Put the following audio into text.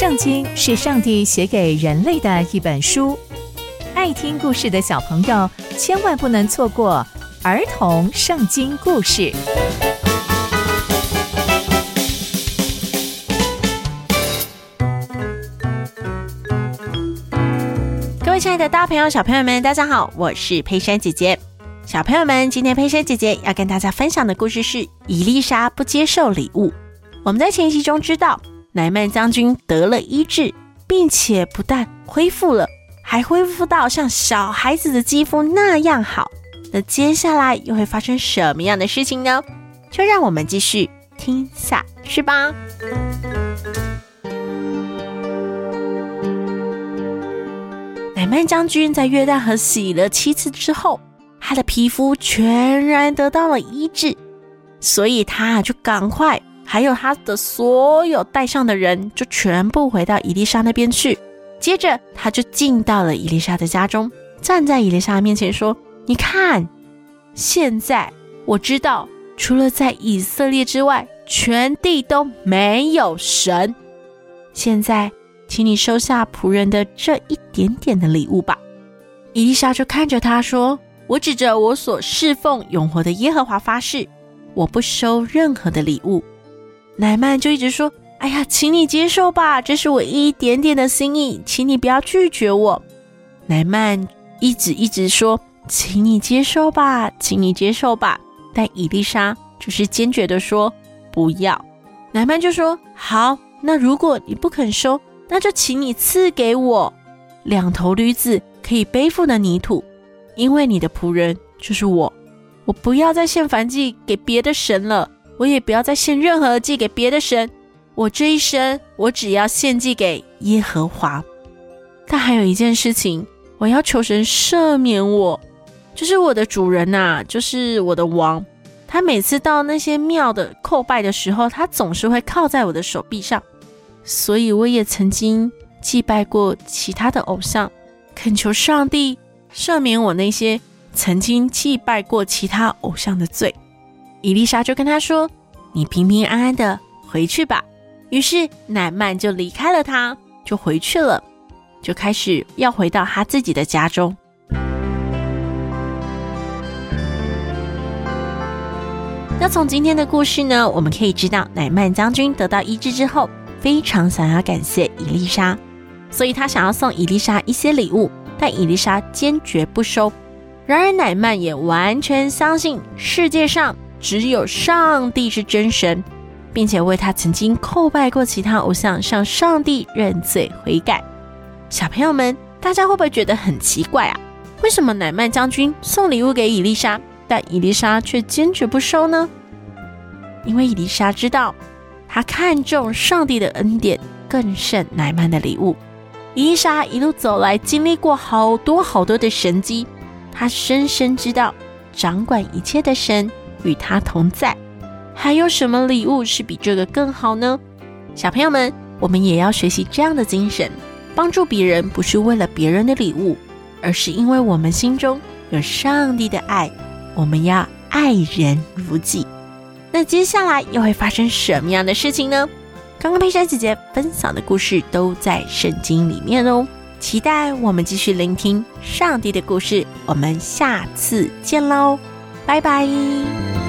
圣经是上帝写给人类的一本书，爱听故事的小朋友千万不能错过儿童圣经故事。各位亲爱的大朋友、小朋友们，大家好，我是佩珊姐姐。小朋友们，今天佩珊姐姐要跟大家分享的故事是伊丽莎不接受礼物。我们在前一集中知道。乃曼将军得了医治，并且不但恢复了，还恢复到像小孩子的肌肤那样好。那接下来又会发生什么样的事情呢？就让我们继续听下去吧。乃曼将军在约旦河洗了七次之后，他的皮肤全然得到了医治，所以他就赶快。还有他的所有带上的人，就全部回到伊丽莎那边去。接着，他就进到了伊丽莎的家中，站在伊丽莎面前说：“你看，现在我知道，除了在以色列之外，全地都没有神。现在，请你收下仆人的这一点点的礼物吧。”伊丽莎就看着他说：“我指着我所侍奉永活的耶和华发誓，我不收任何的礼物。”乃縵就一直说：“哎呀，请你接受吧，这是我一点点的心意，请你不要拒绝我。”乃縵一直一直说：“请你接受吧，请你接受吧。”但伊丽莎就是坚决的说：“不要。”乃縵就说：“好，那如果你不肯收，那就请你赐给我两头驴子可以背负的泥土，因为你的仆人就是我，我不要再献燔祭给别的神了。”我也不要再献任何祭给别的神，我这一生我只要献祭给耶和华。但还有一件事情，我要求神赦免我，就是我的主人呐、啊，就是我的王。他每次到那些庙的叩拜的时候，他总是会靠在我的手臂上，所以我也曾经祭拜过其他的偶像，恳求上帝赦免我那些曾经祭拜过其他偶像的罪。伊丽莎就跟他说：“你平平安安的回去吧。”于是乃曼就离开了他，就回去了，就开始要回到他自己的家中。那从今天的故事呢，我们可以知道，乃曼将军得到医治之后，非常想要感谢伊丽莎，所以他想要送伊丽莎一些礼物，但伊丽莎坚决不收。然而乃曼也完全相信世界上。只有上帝是真神，并且为他曾经叩拜过其他偶像，向上帝认罪悔改。小朋友们，大家会不会觉得很奇怪啊？为什么乃曼将军送礼物给伊丽莎，但伊丽莎却坚决不收呢？因为伊丽莎知道，她看重上帝的恩典更胜乃曼的礼物。伊丽莎一路走来，经历过好多好多的神迹，她深深知道掌管一切的神。与他同在，还有什么礼物是比这个更好呢？小朋友们，我们也要学习这样的精神，帮助别人不是为了别人的礼物，而是因为我们心中有上帝的爱。我们要爱人如己。那接下来又会发生什么样的事情呢？刚刚佩珊姐姐分享的故事都在圣经里面哦，期待我们继续聆听上帝的故事。我们下次见喽！拜拜。